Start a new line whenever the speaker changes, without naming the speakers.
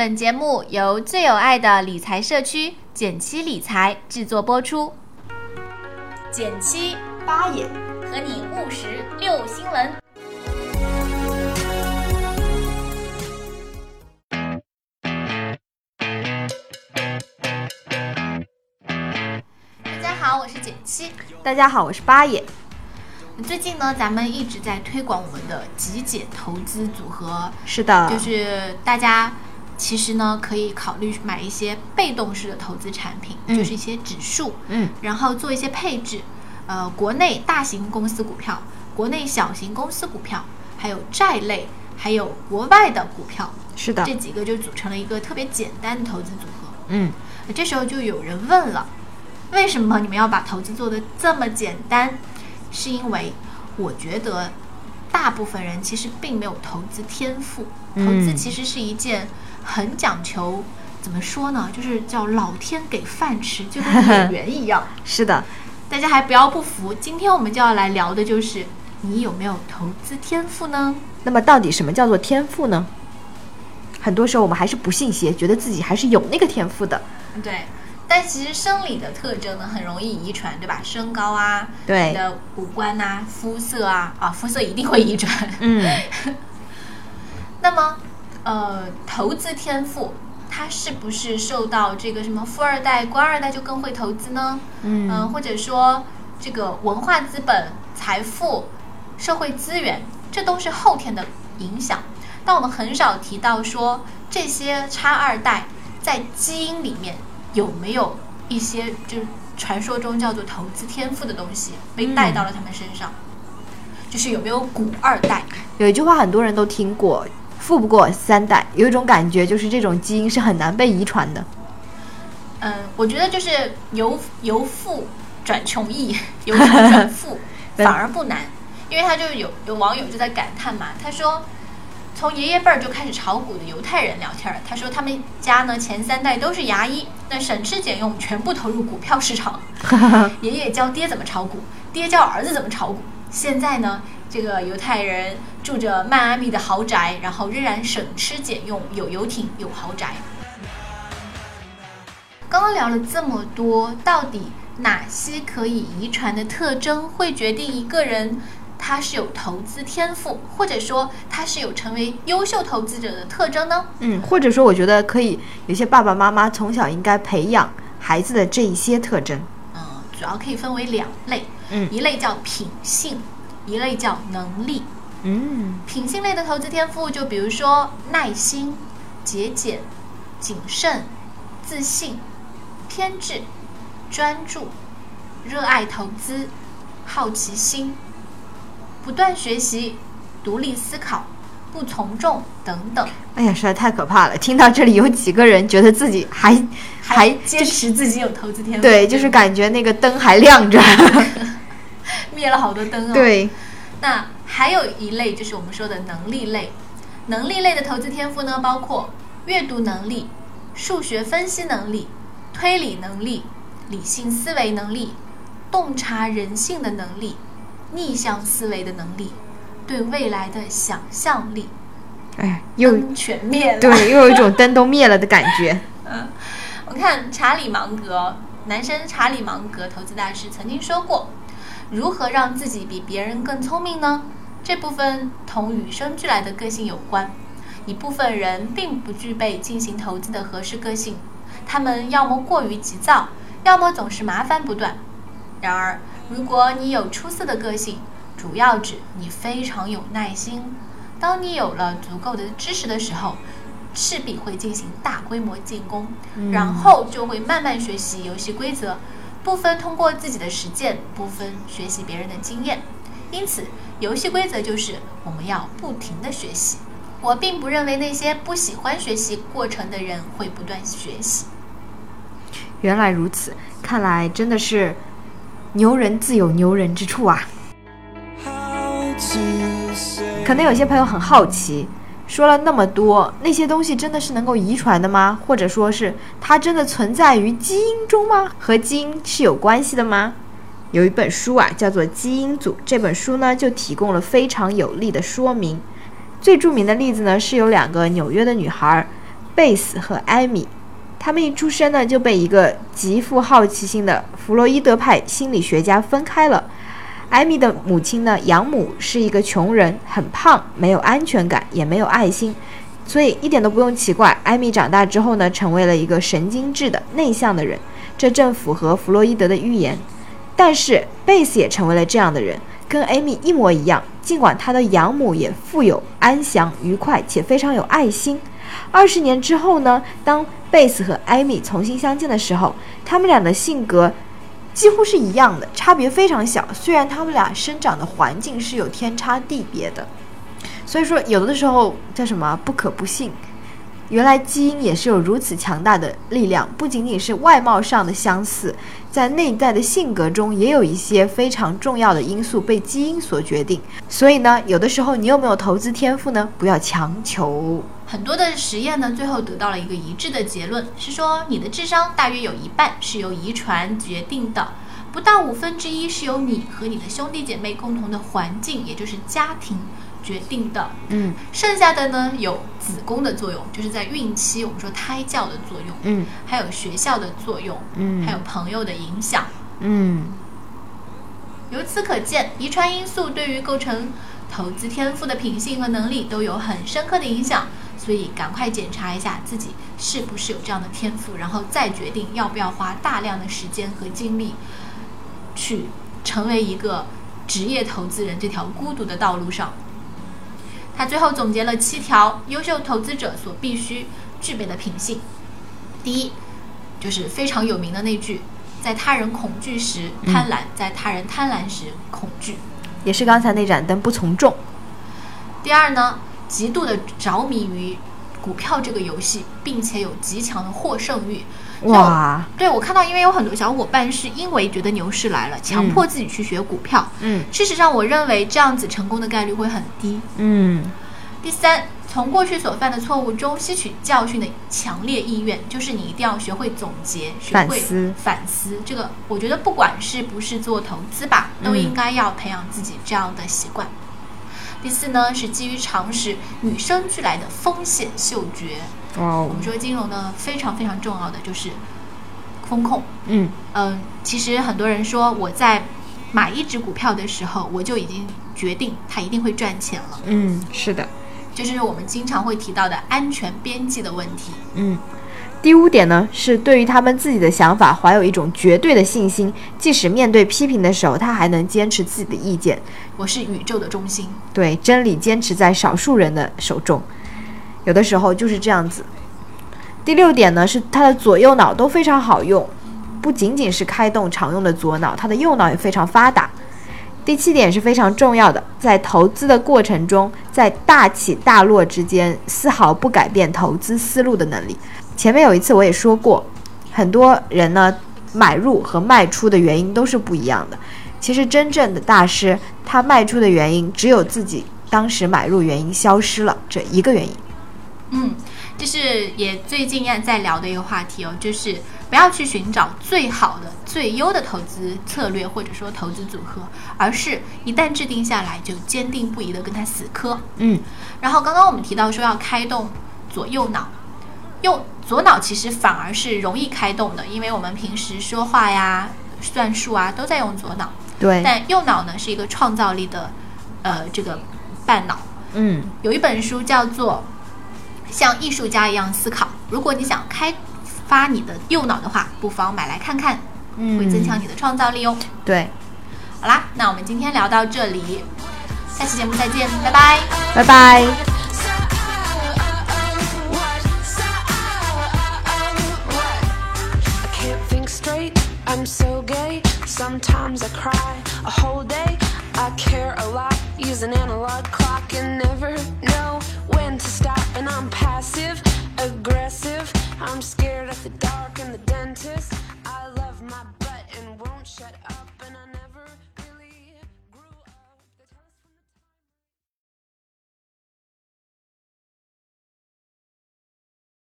本节目由最有爱的理财社区简七理财制作播出。减七
八爷
和你务实六新闻。大家好，我是减七。
大家好，我是八爷。
最近呢，咱们一直在推广我们的极简投资组合，
是的，
就是大家其实呢可以考虑买一些被动式的投资产品，
嗯。
就是一些指数，
嗯，
然后做一些配置，呃，国内大型公司股票，国内小型公司股票，还有债类，还有国外的股票，
是的。
这，几个就组成了一个特别简单的投资组合。
嗯，
这时候就有人问了，为什么你们要把投资做得这么简单？是因为我觉得大部分人其实并没有投资天赋，
嗯。
投资其实是一件很讲求。怎么说呢？就是叫老天给饭吃，就跟 演员一样。
是的，
大家还不要不服，今天我们就要来聊的就是你有没有投资天赋呢？
那么到底什么叫做天赋呢？很多时候我们还是不信邪，觉得自己还是有那个天赋的。
对，但其实生理的特征呢，很容易遗传，对吧？身高啊，
对
你的五官呐、肤色啊，啊，肤色一定会遗传。
嗯，
那么，呃，投资天赋，它是不是受到这个什么富二代、官二代就更会投资呢？
嗯
呃或者说这个文化资本、财富、社会资源，这都是后天的影响。但我们很少提到说这些差二代在基因里面有没有一些就是传说中叫做投资天赋的东西被带到了他们身上，就是有没有古二代？
有一句话很多人都听过，富不过三代。有一种感觉就是这种基因是很难被遗传的。
嗯，我觉得就是由由富转穷易，由穷转富反而不难，因为他就有有网友就在感叹嘛，他说。从爷爷辈儿就开始炒股的犹太人聊天儿，他说他们家呢前三代都是牙医，那省吃俭用全部投入股票市场。爷爷教爹怎么炒股，爹教儿子怎么炒股。现在呢，这个犹太人住着迈阿密的豪宅，然后仍然省吃俭用，有游艇，有豪宅。刚刚聊了这么多，到底哪些可以遗传的特征会决定一个人他是有投资天赋，或者说他是有成为优秀投资者的特征呢？
嗯，或者说我觉得可以，有些爸爸妈妈从小应该培养孩子的这一些特征。
嗯，主要可以分为两类，
嗯
一类叫品性，一类叫能力。
嗯
品性类的投资天赋，就比如说耐心、节俭、谨慎、自信、偏执、专注、热爱投资、好奇心、不断学习、独立思考、不从众等等，
哎呀，实在太可怕了！听到这里，有几个人觉得自己还还
坚 持自己有投资天赋，
对，就是感觉那个灯还亮着。
灭了好多灯哦。
对，
那还有一类就是我们说的能力类，能力类的投资天赋呢，包括阅读能力、数学分析能力、推理能力、理性思维能力、洞察人性的能力、逆向思维的能力、对未来的想象力。
哎，又
灯全灭了。
对，又有一种灯都灭了的感觉。
嗯我看查理芒格，男生查理芒格投资大师曾经说过，如何让自己比别人更聪明呢？这部分同与生俱来的个性有关。一部分人并不具备进行投资的合适个性，他们要么过于急躁，要么总是麻烦不断。然而，如果你有出色的个性，主要指你非常有耐心。当你有了足够的知识的时候，势必会进行大规模进攻，然后就会慢慢学习游戏规则，部分通过自己的实践，部分学习别人的经验。因此，游戏规则就是我们要不停的学习。我并不认为那些不喜欢学习过程的人会不断学习。
原来如此，看来真的是牛人自有牛人之处啊。可能有些朋友很好奇，说了那么多，那些东西真的是能够遗传的吗？或者说是它真的存在于基因中吗？和基因是有关系的吗？有一本书啊，叫做《基因组》，这本书呢就提供了非常有力的说明。最著名的例子呢，是有两个纽约的女孩，贝斯和艾米。他们一出生呢，就被一个极富好奇心的弗洛伊德派心理学家分开了。艾米的母亲呢，养母是一个穷人，很胖，没有安全感，也没有爱心，所以一点都不用奇怪，艾米长大之后呢，成为了一个神经质的内向的人。这正符合弗洛伊德的预言。但是贝斯也成为了这样的人，跟艾米一模一样。尽管他的养母也富有、安详、愉快且非常有爱心。二十年之后呢，当贝斯和艾米重新相见的时候，他们俩的性格几乎是一样的，差别非常小。虽然他们俩生长的环境是有天差地别的，所以说有的时候叫什么不可不信。原来基因也是有如此强大的力量，不仅仅是外貌上的相似，在内在的性格中也有一些非常重要的因素被基因所决定。所以呢，有的时候你有没有投资天赋呢？不要强求。
很多的实验呢，最后得到了一个一致的结论，是说你的智商大约有一半是由遗传决定的，不到五分之一是由你和你的兄弟姐妹共同的环境，也就是家庭。决定的，
嗯，
剩下的呢有子宫的作用，就是在孕期我们说胎教的作用，
嗯，
还有学校的作用，
嗯，
还有朋友的影响，
嗯。
由此可见，遗传因素对于构成投资天赋的品性和能力都有很深刻的影响，所以赶快检查一下自己是不是有这样的天赋，然后再决定要不要花大量的时间和精力去成为一个职业投资人这条孤独的道路上。他最后总结了七条优秀投资者所必须具备的品性。第一，就是非常有名的那句：“在他人恐惧时贪婪，在他人贪婪时恐惧。”
也是刚才那盏灯不从众。
第二呢，极度的着迷于股票这个游戏，并且有极强的获胜欲。
哇，
对我看到，因为有很多小伙伴是因为觉得牛市来了，强迫自己去学股票。
嗯，
事实上，我认为这样子成功的概率会很低。
嗯，
第三，从过去所犯的错误中吸取教训的强烈意愿，就是你一定要学会总结，学会
反思。
反思。这个，我觉得不管是不是做投资吧，都应该要培养自己这样的习惯。第四呢，是基于常识与生俱来的风险嗅觉。
哦
我们说金融呢，非常非常重要的就是风控。
嗯
嗯，其实很多人说我在买一只股票的时候，我就已经决定它一定会赚钱了，
嗯，是的。
就是我们经常会提到的安全边际的问题。
嗯，第五点呢，是对于他们自己的想法怀有一种绝对的信心，即使面对批评的时候，他还能坚持自己的意见。
我是宇宙的中心。
对，真理坚持在少数人的手中，有的时候就是这样子。第六点呢，是他的左右脑都非常好用，不仅仅是开动常用的左脑，他的右脑也非常发达。第七点是非常重要的，在投资的过程中，在大起大落之间，丝毫不改变投资思路的能力。前面有一次我也说过，很多人呢买入和卖出的原因都是不一样的。其实真正的大师，他卖出的原因只有自己当时买入原因消失了这一个原因。
嗯，这是也最近在在聊的一个话题哦，就是不要去寻找最好的、最优的投资策略或者说投资组合，而是一旦制定下来就坚定不移的跟他死磕。
嗯
然后刚刚我们提到说要开动左右脑，用左脑其实反而是容易开动的，因为我们平时说话呀、算术啊都在用左脑，
对，
但右脑呢是一个创造力的，呃，这个半脑。
嗯
有一本书叫做《像艺术家一样思考》，如果你想开发你的右脑的话，不妨买来看看，会增强你的创造力哦。
对，
好啦，那我们今天聊到这里，下期节目再见，拜拜。
拜拜。
I'm so gay. Sometimes I cry a whole day. I care a lot, use an analog clock and never know